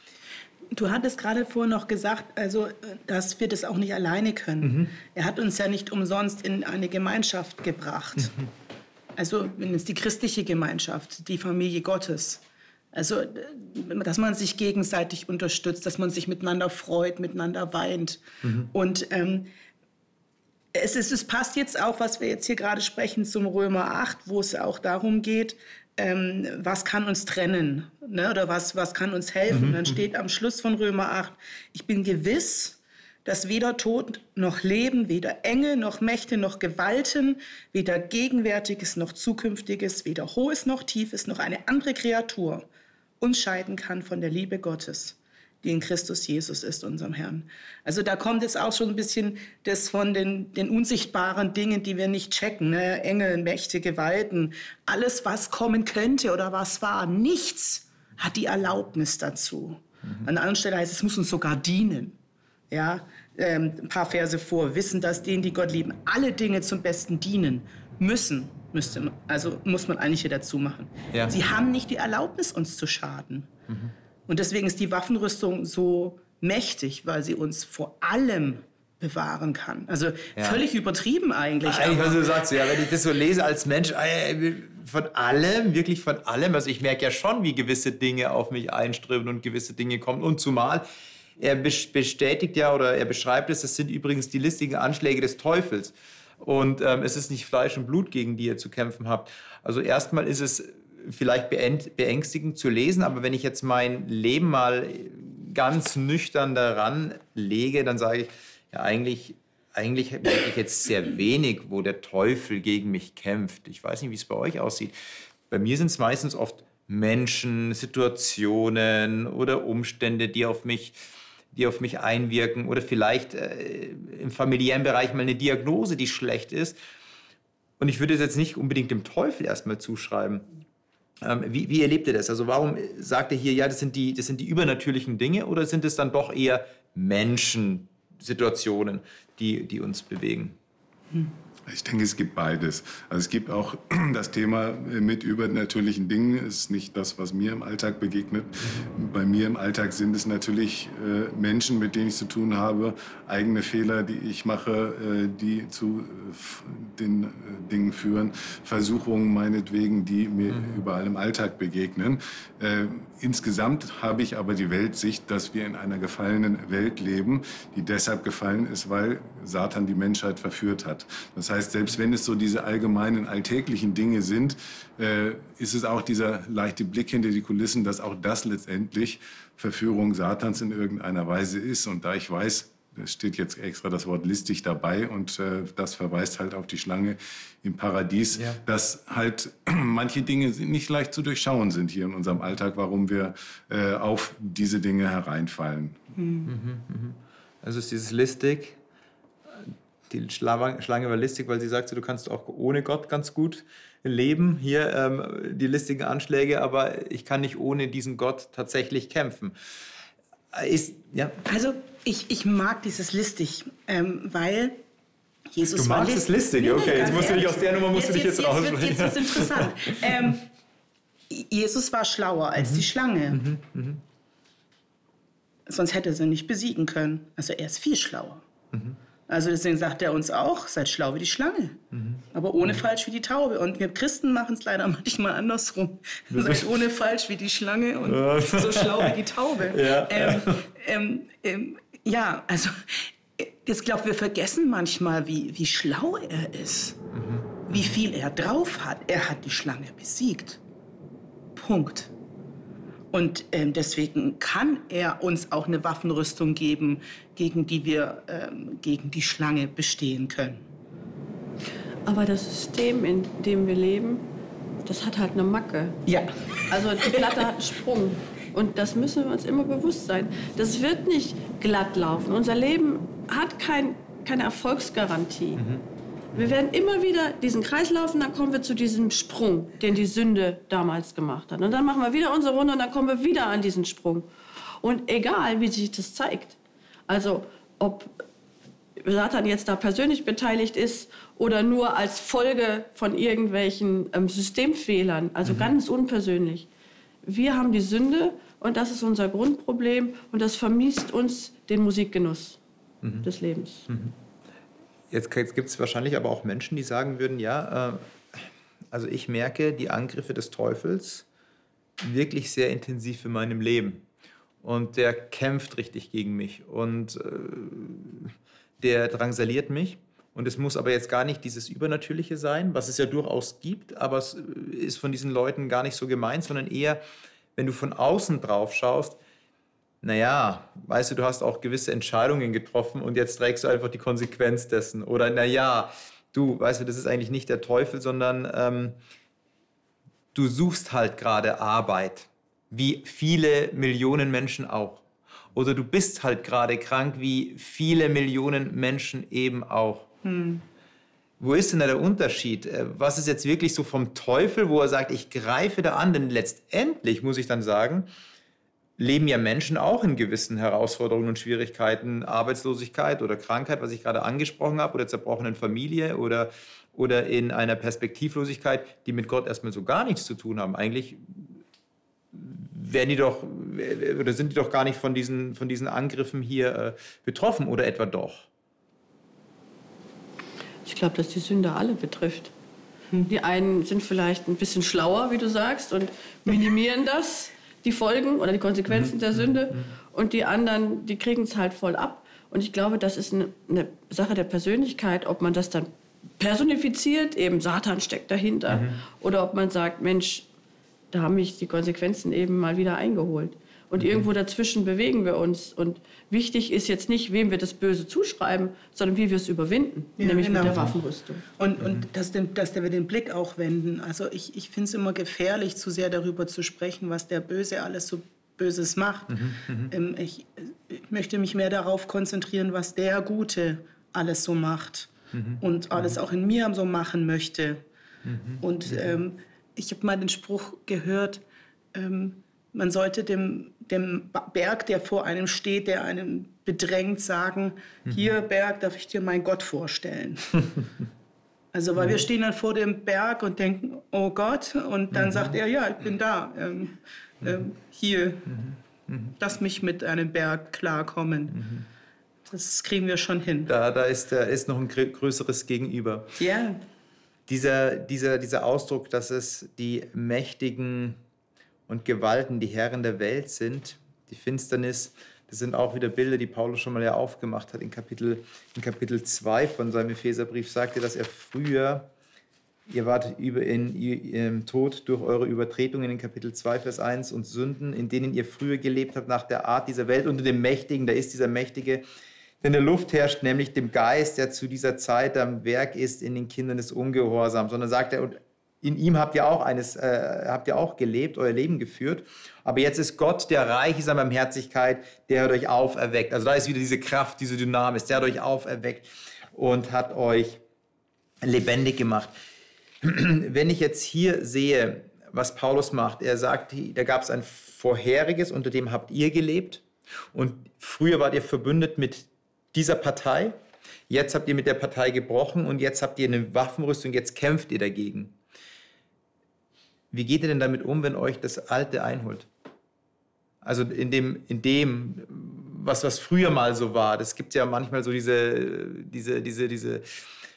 Du hattest gerade vorhin noch gesagt, also, dass wir das auch nicht alleine können. Mhm. Er hat uns ja nicht umsonst in eine Gemeinschaft gebracht. Mhm. Also in die christliche Gemeinschaft, die Familie Gottes. Also, dass man sich gegenseitig unterstützt, dass man sich miteinander freut, miteinander weint. Mhm. Und ähm, es, ist, es passt jetzt auch, was wir jetzt hier gerade sprechen, zum Römer 8, wo es auch darum geht, ähm, was kann uns trennen ne? oder was, was kann uns helfen. Mhm. Dann steht am Schluss von Römer 8, ich bin gewiss, dass weder Tod noch Leben, weder Engel noch Mächte noch Gewalten, weder Gegenwärtiges noch Zukünftiges, weder Hohes noch Tiefes noch eine andere Kreatur uns scheiden kann von der Liebe Gottes, die in Christus Jesus ist, unserem Herrn. Also da kommt jetzt auch schon ein bisschen das von den, den unsichtbaren Dingen, die wir nicht checken, ne? Engel, Mächte, Gewalten, alles, was kommen könnte oder was war, nichts hat die Erlaubnis dazu. Mhm. An einer anderen Stelle heißt es, es muss uns sogar dienen. Ja, ähm, ein paar Verse vor, wissen, dass denen, die Gott lieben, alle Dinge zum Besten dienen müssen müsste, also muss man eigentlich hier dazu machen. Ja. Sie haben nicht die Erlaubnis, uns zu schaden. Und deswegen ist die Waffenrüstung so mächtig, weil sie uns vor allem bewahren kann. Also Ja. völlig übertrieben eigentlich. Eigentlich, was du sagst, ja, wenn ich das so lese als Mensch, äh, von allem, wirklich von allem, also ich merke ja schon, wie gewisse Dinge auf mich einströmen und gewisse Dinge kommen. Und zumal er bes- bestätigt ja oder er beschreibt es, das sind übrigens die listigen Anschläge des Teufels. Und ähm, es ist nicht Fleisch und Blut, gegen die ihr zu kämpfen habt. Also erstmal ist es vielleicht beäng- beängstigend zu lesen, aber wenn ich jetzt mein Leben mal ganz nüchtern daran lege, dann sage ich, ja, eigentlich, eigentlich merke ich jetzt sehr wenig, wo der Teufel gegen mich kämpft. Ich weiß nicht, wie es bei euch aussieht. Bei mir sind es meistens oft Menschen, Situationen oder Umstände, die auf mich, die auf mich einwirken oder vielleicht äh, im familiären Bereich mal eine Diagnose, die schlecht ist. Und ich würde es jetzt nicht unbedingt dem Teufel erstmal zuschreiben. Ähm, wie, wie erlebt ihr das? Also warum sagt ihr hier, ja, das sind, die, das sind die übernatürlichen Dinge oder sind es dann doch eher Menschen, Situationen, die, die uns bewegen? Ich denke, es gibt beides. Also es gibt auch *clears throat* das Thema mit übernatürlichen Dingen. Ist nicht das, was mir im Alltag begegnet. Bei mir im Alltag sind es natürlich äh, Menschen, mit denen ich zu tun habe, eigene Fehler, die ich mache, äh, die zu äh, den äh, Dingen führen, Versuchungen meinetwegen, die mir überall im Alltag begegnen. Insgesamt habe ich aber die Weltsicht, dass wir in einer gefallenen Welt leben, die deshalb gefallen ist, weil Satan die Menschheit verführt hat. Das heißt, selbst wenn es so diese allgemeinen alltäglichen Dinge sind, äh, ist es auch dieser leichte Blick hinter die Kulissen, dass auch das letztendlich Verführung Satans in irgendeiner Weise ist. Und da ich weiß, es steht jetzt extra das Wort listig dabei und äh, das verweist halt auf die Schlange im Paradies, Ja. dass halt *clears throat* manche Dinge nicht leicht zu durchschauen sind hier in unserem Alltag, warum wir äh, auf diese Dinge hereinfallen. Also ist dieses listig. Die Schla- Schlange war listig, weil sie sagte, du kannst auch ohne Gott ganz gut leben. Hier ähm, die listigen Anschläge, aber ich kann nicht ohne diesen Gott tatsächlich kämpfen. Äh, Ist, ja, Also ich, ich mag dieses listig, ähm, weil Jesus Du war magst list- es listig, Nee, nee, okay, jetzt musst du dich aus der Nummer musst du dich jetzt jetzt, raussprechen. Jetzt, jetzt wird's interessant. *laughs* ähm, Jesus war schlauer als Mhm. die Schlange. Sonst hätte er sie nicht besiegen können. Also er ist viel schlauer. Mhm. Also deswegen sagt er uns auch, seid schlau wie die Schlange, Mhm. aber ohne falsch wie die Taube. Und wir Christen machen es leider *laughs* manchmal andersrum. Seid ohne falsch wie die Schlange und so schlau wie die Taube. *laughs* Ja. Ähm, ähm, ähm, ja, also ich glaube, wir vergessen manchmal, wie, wie schlau er ist, wie viel er drauf hat. Er hat die Schlange besiegt. Punkt. Und ähm, deswegen kann er uns auch eine Waffenrüstung geben, gegen die wir ähm, gegen die Schlange bestehen können. Aber das System, in dem wir leben, das hat halt eine Macke. Ja. Also die Platte hat einen Sprung. Und das müssen wir uns immer bewusst sein. Das wird nicht glatt laufen. Unser Leben hat kein, keine Erfolgsgarantie. Wir werden immer wieder diesen Kreis laufen, dann kommen wir zu diesem Sprung, den die Sünde damals gemacht hat. Und dann machen wir wieder unsere Runde und dann kommen wir wieder an diesen Sprung. Und egal, wie sich das zeigt, also ob Satan jetzt da persönlich beteiligt ist oder nur als Folge von irgendwelchen ähm, Systemfehlern, also ganz unpersönlich. Wir haben die Sünde und das ist unser Grundproblem und das vermiest uns den Musikgenuss des Lebens. Jetzt, gibt es wahrscheinlich aber auch Menschen, die sagen würden, ja, äh, also ich merke die Angriffe des Teufels wirklich sehr intensiv in meinem Leben. Und der kämpft richtig gegen mich und äh, der drangsaliert mich. Und es muss aber jetzt gar nicht dieses Übernatürliche sein, was es ja durchaus gibt, aber es äh, ist von diesen Leuten gar nicht so gemeint, sondern eher, wenn du von außen drauf schaust, naja, weißt du, du hast auch gewisse Entscheidungen getroffen und jetzt trägst du einfach die Konsequenz dessen. Oder naja, du, weißt du, das ist eigentlich nicht der Teufel, sondern ähm, du suchst halt gerade Arbeit, wie viele Millionen Menschen auch. Oder du bist halt gerade krank, wie viele Millionen Menschen eben auch. Wo ist denn da der Unterschied? Äh, Was ist jetzt wirklich so vom Teufel, wo er sagt, ich greife da an? Denn letztendlich muss ich dann sagen, leben ja Menschen auch in gewissen Herausforderungen und Schwierigkeiten, Arbeitslosigkeit oder Krankheit, was ich gerade angesprochen habe, oder zerbrochenen Familie oder, oder in einer Perspektivlosigkeit, die mit Gott erstmal so gar nichts zu tun haben. Eigentlich werden die doch oder sind die doch gar nicht von diesen, von diesen Angriffen hier äh, betroffen oder etwa doch? Ich glaube, dass die Sünde alle betrifft. Hm. Die einen sind vielleicht ein bisschen schlauer, wie du sagst, und minimieren das, die Folgen oder die Konsequenzen der Sünde. Und die anderen, die kriegen es halt voll ab. Und ich glaube, das ist eine, eine, Sache der Persönlichkeit, ob man das dann personifiziert, eben Satan steckt dahinter, mhm. oder ob man sagt, Mensch, da haben mich die Konsequenzen eben mal wieder eingeholt. Und mhm. irgendwo dazwischen bewegen wir uns. Und wichtig ist jetzt nicht, wem wir das Böse zuschreiben, sondern wie wir es überwinden, ja, nämlich genau. mit der Waffenrüstung. Und, und mhm. dass, den, dass wir den Blick auch wenden. Also ich, ich finde es immer gefährlich, zu sehr darüber zu sprechen, was der Böse alles so Böses macht. Mhm, mhm. ähm, ich, ich, möchte mich mehr darauf konzentrieren, was der Gute alles so macht mhm. und alles auch in mir so machen möchte. Mhm. Und ähm, ich habe mal den Spruch gehört, ähm, man sollte dem, dem Berg, der vor einem steht, der einen bedrängt, sagen, mhm. hier Berg, darf ich dir meinen Gott vorstellen. *laughs* also weil mhm. wir stehen dann vor dem Berg und denken, oh Gott, und dann mhm. sagt er, ja, ich bin da, ähm, mhm. ähm, hier, mhm. Mhm. lass mich mit einem Berg klarkommen. Das kriegen wir schon hin. Da, da, ist, da ist noch ein größeres Gegenüber. Ja. Dieser, dieser, dieser Ausdruck, dass es die mächtigen und Gewalten die Herren der Welt sind. Die Finsternis, das sind auch wieder Bilder, die Paulus schon mal ja aufgemacht hat. In Kapitel, in Kapitel 2 von seinem Epheserbrief sagt er, dass er früher, ihr wart über in, im Tod durch eure Übertretungen in Kapitel 2, Vers 1 und Sünden, in denen ihr früher gelebt habt nach der Art dieser Welt unter dem Mächtigen, da ist dieser Mächtige, der in der Luft herrscht, nämlich dem Geist, der zu dieser Zeit am Werk ist in den Kindern des Ungehorsams. Sondern sagt er, und in ihm habt ihr auch eines, äh, habt ihr auch gelebt, euer Leben geführt. Aber jetzt ist Gott, der reich ist an Barmherzigkeit, der hat euch auferweckt. Also da ist wieder diese Kraft, diese Dynamis, der hat euch auferweckt und hat euch lebendig gemacht. *clears throat* Wenn ich jetzt hier sehe, was Paulus macht, er sagt, da gab es ein vorheriges, unter dem habt ihr gelebt. Und früher wart ihr verbündet mit dieser Partei. Jetzt habt ihr mit der Partei gebrochen und jetzt habt ihr eine Waffenrüstung, jetzt kämpft ihr dagegen. Wie geht ihr denn damit um, wenn euch das Alte einholt? Also in dem, in dem was, was früher mal so war. Das gibt ja manchmal so diese, diese, diese, diese,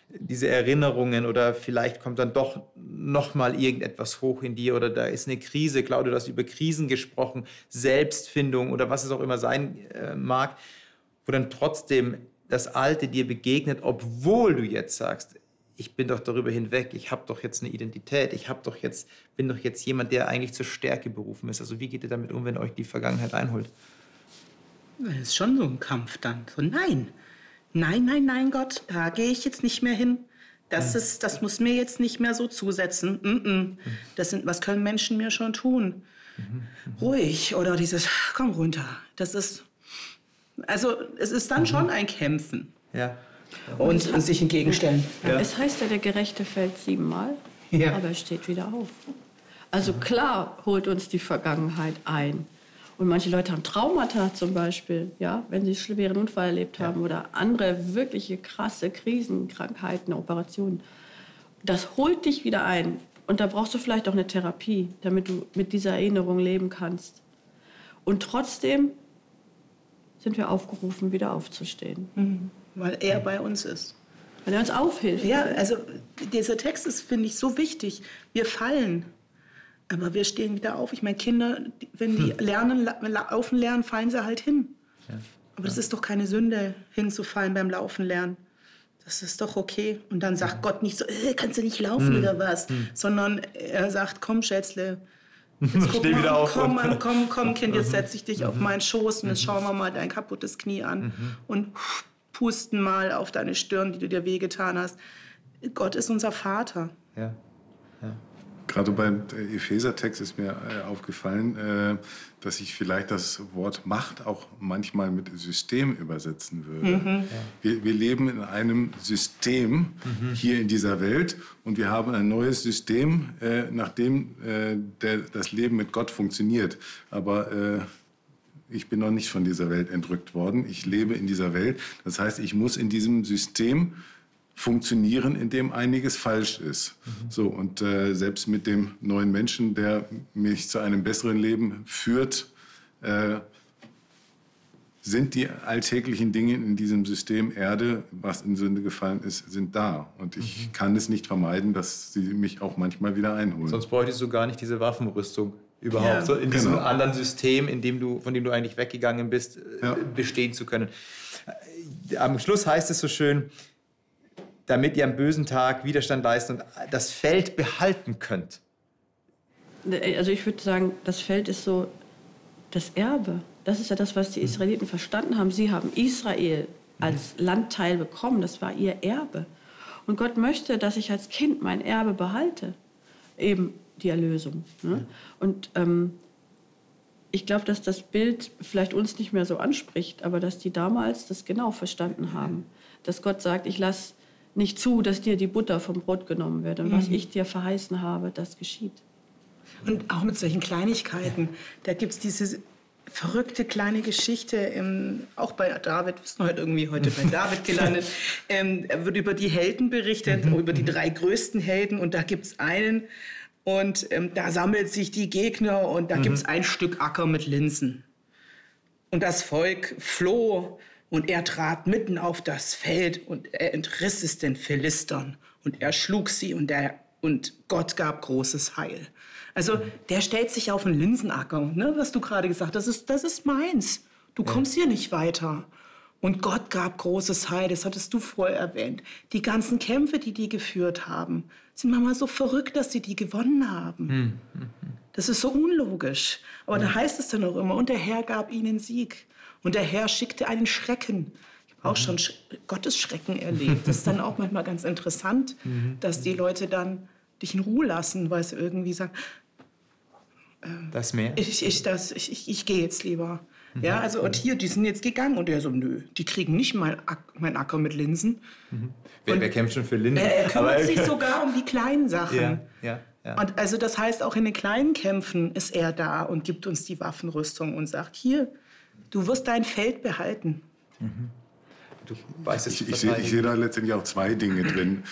diese Erinnerungen oder vielleicht kommt dann doch noch mal irgendetwas hoch in dir oder da ist eine Krise. Claudia, du hast über Krisen gesprochen, Selbstfindung oder was es auch immer sein äh, mag, wo dann trotzdem das Alte dir begegnet, obwohl du jetzt sagst, ich bin doch darüber hinweg, ich habe doch jetzt eine Identität, ich habe doch jetzt, bin doch jetzt jemand, der eigentlich zur Stärke berufen ist. Also wie geht ihr damit um, wenn euch die Vergangenheit einholt? Das ist schon so ein Kampf dann. So, nein, nein, nein, nein, Gott, da gehe ich jetzt nicht mehr hin. Das, mhm. ist, das muss mir jetzt nicht mehr so zusetzen. Mm -mm. Das sind, was können Menschen mir schon tun? Mhm. Ruhig oder dieses, komm runter. Das ist, also es ist dann mhm. schon ein Kämpfen. Ja und, und sich entgegenstellen. Ja. Es heißt ja, der Gerechte fällt siebenmal, ja. aber er steht wieder auf. Also klar holt uns die Vergangenheit ein. Und manche Leute haben Traumata zum Beispiel, ja, wenn sie einen schweren Unfall erlebt haben ja. oder andere wirkliche krasse Krisen, Krankheiten, Operationen. Das holt dich wieder ein. Und da brauchst du vielleicht auch eine Therapie, damit du mit dieser Erinnerung leben kannst. Und trotzdem sind wir aufgerufen, wieder aufzustehen. Mhm weil er bei uns ist. Weil er uns aufhilft. Ja, also dieser Text ist, finde ich, so wichtig. Wir fallen, aber wir stehen wieder auf. Ich meine, Kinder, wenn die hm. lernen, laufen lernen, fallen sie halt hin. Ja. Aber das ist doch keine Sünde, hinzufallen beim Laufen lernen. Das ist doch okay. Und dann sagt Gott nicht so, äh, kannst du nicht laufen hm. oder was, hm. sondern er sagt, komm, Schätzle, *laughs* Jetzt guck mal, wieder auf komm, komm, komm, Kind, jetzt *laughs* setze ich dich auf mhm. meinen Schoß und jetzt schauen wir mal dein kaputtes Knie an. Mhm. Und pusten mal auf deine Stirn, die du dir wehgetan hast. Gott ist unser Vater. Ja. ja. Gerade beim Epheser-Text ist mir äh, aufgefallen, äh, dass ich vielleicht das Wort Macht auch manchmal mit System übersetzen würde. Mhm. Ja. Wir, wir, leben in einem System mhm. hier in dieser Welt und wir haben ein neues System, äh, nach dem das Leben mit Gott funktioniert. Aber Ich bin noch nicht von dieser Welt entrückt worden. Ich lebe in dieser Welt. Das heißt, ich muss in diesem System funktionieren, in dem einiges falsch ist. Mhm. So, und äh, selbst mit dem neuen Menschen, der mich zu einem besseren Leben führt, äh, sind die alltäglichen Dinge in diesem System Erde, was in Sünde gefallen ist, sind da. Und ich mhm. kann es nicht vermeiden, dass sie mich auch manchmal wieder einholen. Sonst bräuchtest du gar nicht diese Waffenrüstung überhaupt ja, so in diesem genau. anderen System, in dem du, von dem du eigentlich weggegangen bist, äh, ja. bestehen zu können. Am Schluss heißt es so schön, damit ihr am bösen Tag Widerstand leisten und das Feld behalten könnt. Also ich würde sagen, das Feld ist so das Erbe. Das ist ja das, was die Israeliten verstanden haben. Sie haben Israel als Landteil bekommen. Das war ihr Erbe. Und Gott möchte, dass ich als Kind mein Erbe behalte. Eben die Erlösung. Ne? Und ähm, ich glaube, dass das Bild vielleicht uns nicht mehr so anspricht, aber dass die damals das genau verstanden haben. Dass Gott sagt, ich lasse nicht zu, dass dir die Butter vom Brot genommen wird. Und mhm. was ich dir verheißen habe, das geschieht. Und auch mit solchen Kleinigkeiten. Da gibt es diese verrückte kleine Geschichte, im, auch bei David, wir sind heute irgendwie heute bei David gelandet, *laughs* ähm, wird über die Helden berichtet, mhm. über die drei größten Helden. Und da gibt es einen, und ähm, da sammelt sich die Gegner und da mhm. gibt es ein Stück Acker mit Linsen. Und das Volk floh und er trat mitten auf das Feld und er entriss es den Philistern und er schlug sie und, der, und Gott gab großes Heil. Also der stellt sich auf einen Linsenacker, ne, was du gerade gesagt hast, das ist, das ist meins. Du kommst hier nicht weiter. Und Gott gab großes Heil, das hattest du vorher erwähnt. Die ganzen Kämpfe, die die geführt haben, sind manchmal so verrückt, dass sie die gewonnen haben. Hm, hm, hm. Das ist so unlogisch. Aber da heißt es dann auch immer, und der Herr gab ihnen Sieg. Und der Herr schickte einen Schrecken. Ich habe auch schon Sch Gottes Schrecken erlebt. Das ist dann auch manchmal ganz interessant, *laughs* mhm. dass die Leute dann dich in Ruhe lassen, weil sie irgendwie sagen, äh, das mehr? Ich, ich, das, ich, ich, ich gehe jetzt lieber. Mhm. Ja, also und hier, die sind jetzt gegangen und er so, nö, die kriegen nicht mein, mein Acker mit Linsen. Mhm. Wer, wer, kämpft schon für Linsen? Er, er kümmert sich *laughs* sogar um die kleinen Sachen. Ja, ja, ja. Und also das heißt, auch in den kleinen Kämpfen ist er da und gibt uns die Waffenrüstung und sagt, hier, du wirst dein Feld behalten. Mhm. Du weißt es ich, ich, sehe, ich sehe da letztendlich auch zwei Dinge drin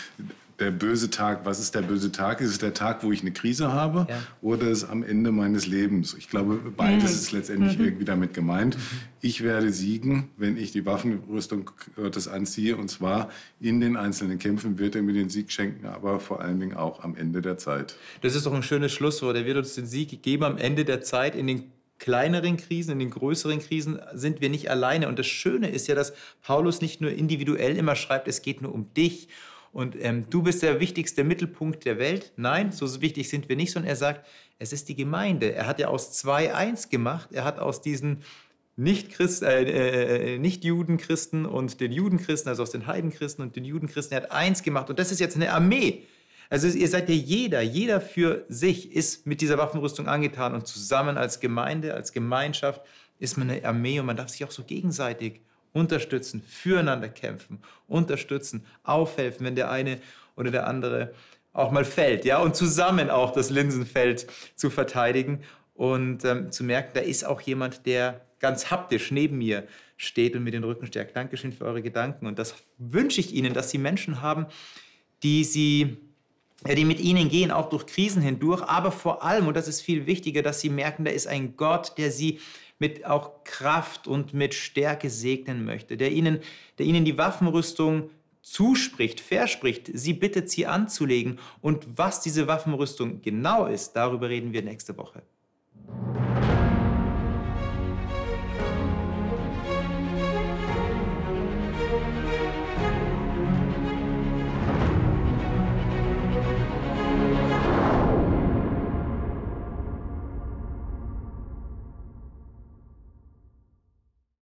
der böse Tag, was ist der böse Tag? Ist es der Tag, wo ich eine Krise habe ja. oder ist es am Ende meines Lebens? Ich glaube, beides mhm. ist letztendlich mhm. irgendwie damit gemeint. Ich werde siegen, wenn ich die Waffenrüstung Gottes anziehe und zwar in den einzelnen Kämpfen wird er mir den Sieg schenken, aber vor allen Dingen auch am Ende der Zeit. Das ist doch ein schönes Schlusswort. Er wird uns den Sieg geben am Ende der Zeit in den kleineren Krisen, in den größeren Krisen sind wir nicht alleine. Und das Schöne ist ja, dass Paulus nicht nur individuell immer schreibt, es geht nur um dich und ähm, du bist der wichtigste Mittelpunkt der Welt. Nein, so wichtig sind wir nicht, sondern er sagt, es ist die Gemeinde. Er hat ja aus zwei eins gemacht. Er hat aus diesen nicht-Christ, äh, äh, Nicht-Juden-Christen und den Judenchristen, also aus den Heidenchristen und den Judenchristen, er hat eins gemacht. Und das ist jetzt eine Armee. Also ihr seid ja jeder, jeder für sich ist mit dieser Waffenrüstung angetan und zusammen als Gemeinde, als Gemeinschaft ist man eine Armee und man darf sich auch so gegenseitig unterstützen, füreinander kämpfen, unterstützen, aufhelfen, wenn der eine oder der andere auch mal fällt, ja, und zusammen auch das Linsenfeld zu verteidigen und ähm, zu merken, da ist auch jemand, der ganz haptisch neben mir steht und mir den Rücken stärkt. Dankeschön für eure Gedanken und das wünsche ich Ihnen, dass Sie Menschen haben, die Sie die mit ihnen gehen, auch durch Krisen hindurch, aber vor allem, und das ist viel wichtiger, dass sie merken, da ist ein Gott, der sie mit auch Kraft und mit Stärke segnen möchte, der ihnen, der ihnen die Waffenrüstung zuspricht, verspricht, sie bittet, sie anzulegen. Und was diese Waffenrüstung genau ist, darüber reden wir nächste Woche.